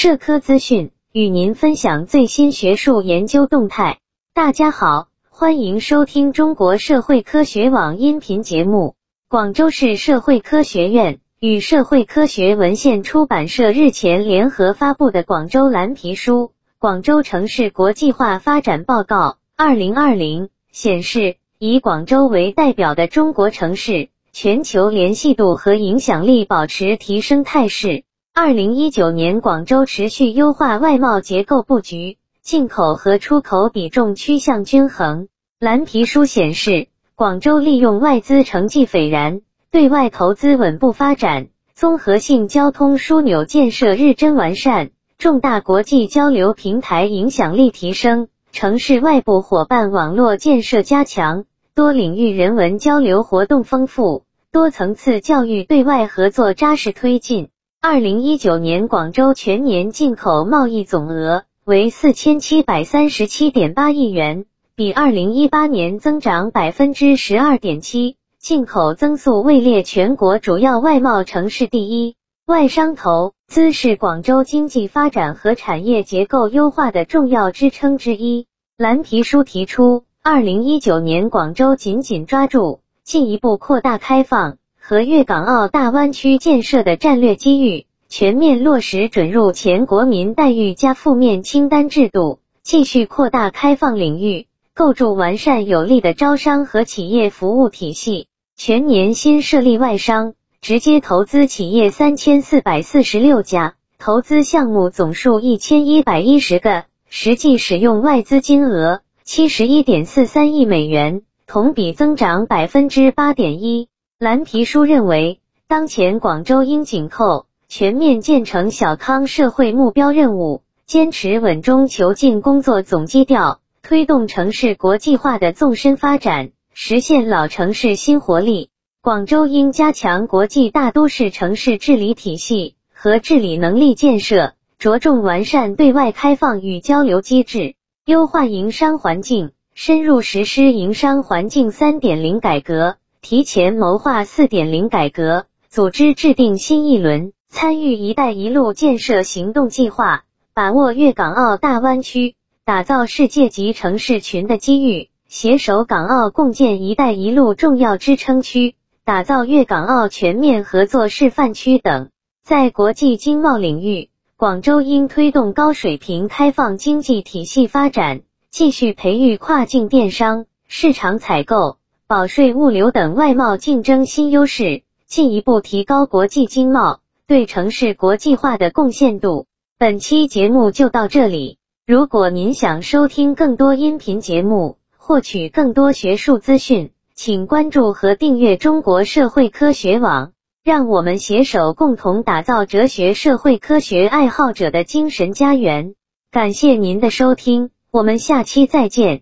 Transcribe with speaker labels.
Speaker 1: 社科资讯，与您分享最新学术研究动态。大家好，欢迎收听中国社会科学网音频节目。广州市社会科学院与社会科学文献出版社日前联合发布的《广州蓝皮书·广州城市国际化发展报告（二零二零）》显示，以广州为代表的中国城市。全球联系度和影响力保持提升态势。二零一九年，广州持续优化外贸结构布局，进口和出口比重趋向均衡。蓝皮书显示，广州利用外资成绩斐然，对外投资稳步发展，综合性交通枢纽建设日臻完善，重大国际交流平台影响力提升，城市外部伙伴网络建设加强。多领域人文交流活动丰富，多层次教育对外合作扎实推进。二零一九年广州全年进口贸易总额为四千七百三十七点八亿元，比二零一八年增长百分之十二点七，进口增速位列全国主要外贸城市第一。外商投资是广州经济发展和产业结构优化的重要支撑之一。蓝皮书提出。二零一九年，广州紧紧抓住进一步扩大开放和粤港澳大湾区建设的战略机遇，全面落实准入前国民待遇加负面清单制度，继续扩大开放领域，构筑完善有力的招商和企业服务体系。全年新设立外商直接投资企业三千四百四十六家，投资项目总数一千一百一十个，实际使用外资金额。七十一点四三亿美元，同比增长百分之八点一。蓝皮书认为，当前广州应紧扣全面建成小康社会目标任务，坚持稳中求进工作总基调，推动城市国际化的纵深发展，实现老城市新活力。广州应加强国际大都市城市治理体系和治理能力建设，着重完善对外开放与交流机制。优化营商环境，深入实施营商环境三点零改革，提前谋划四点零改革，组织制定新一轮参与“一带一路”建设行动计划，把握粤港澳大湾区打造世界级城市群的机遇，携手港澳共建“一带一路”重要支撑区，打造粤港澳全面合作示范区等。在国际经贸领域。广州应推动高水平开放经济体系发展，继续培育跨境电商、市场采购、保税物流等外贸竞争新优势，进一步提高国际经贸对城市国际化的贡献度。本期节目就到这里。如果您想收听更多音频节目，获取更多学术资讯，请关注和订阅中国社会科学网。让我们携手共同打造哲学社会科学爱好者的精神家园。感谢您的收听，我们下期再见。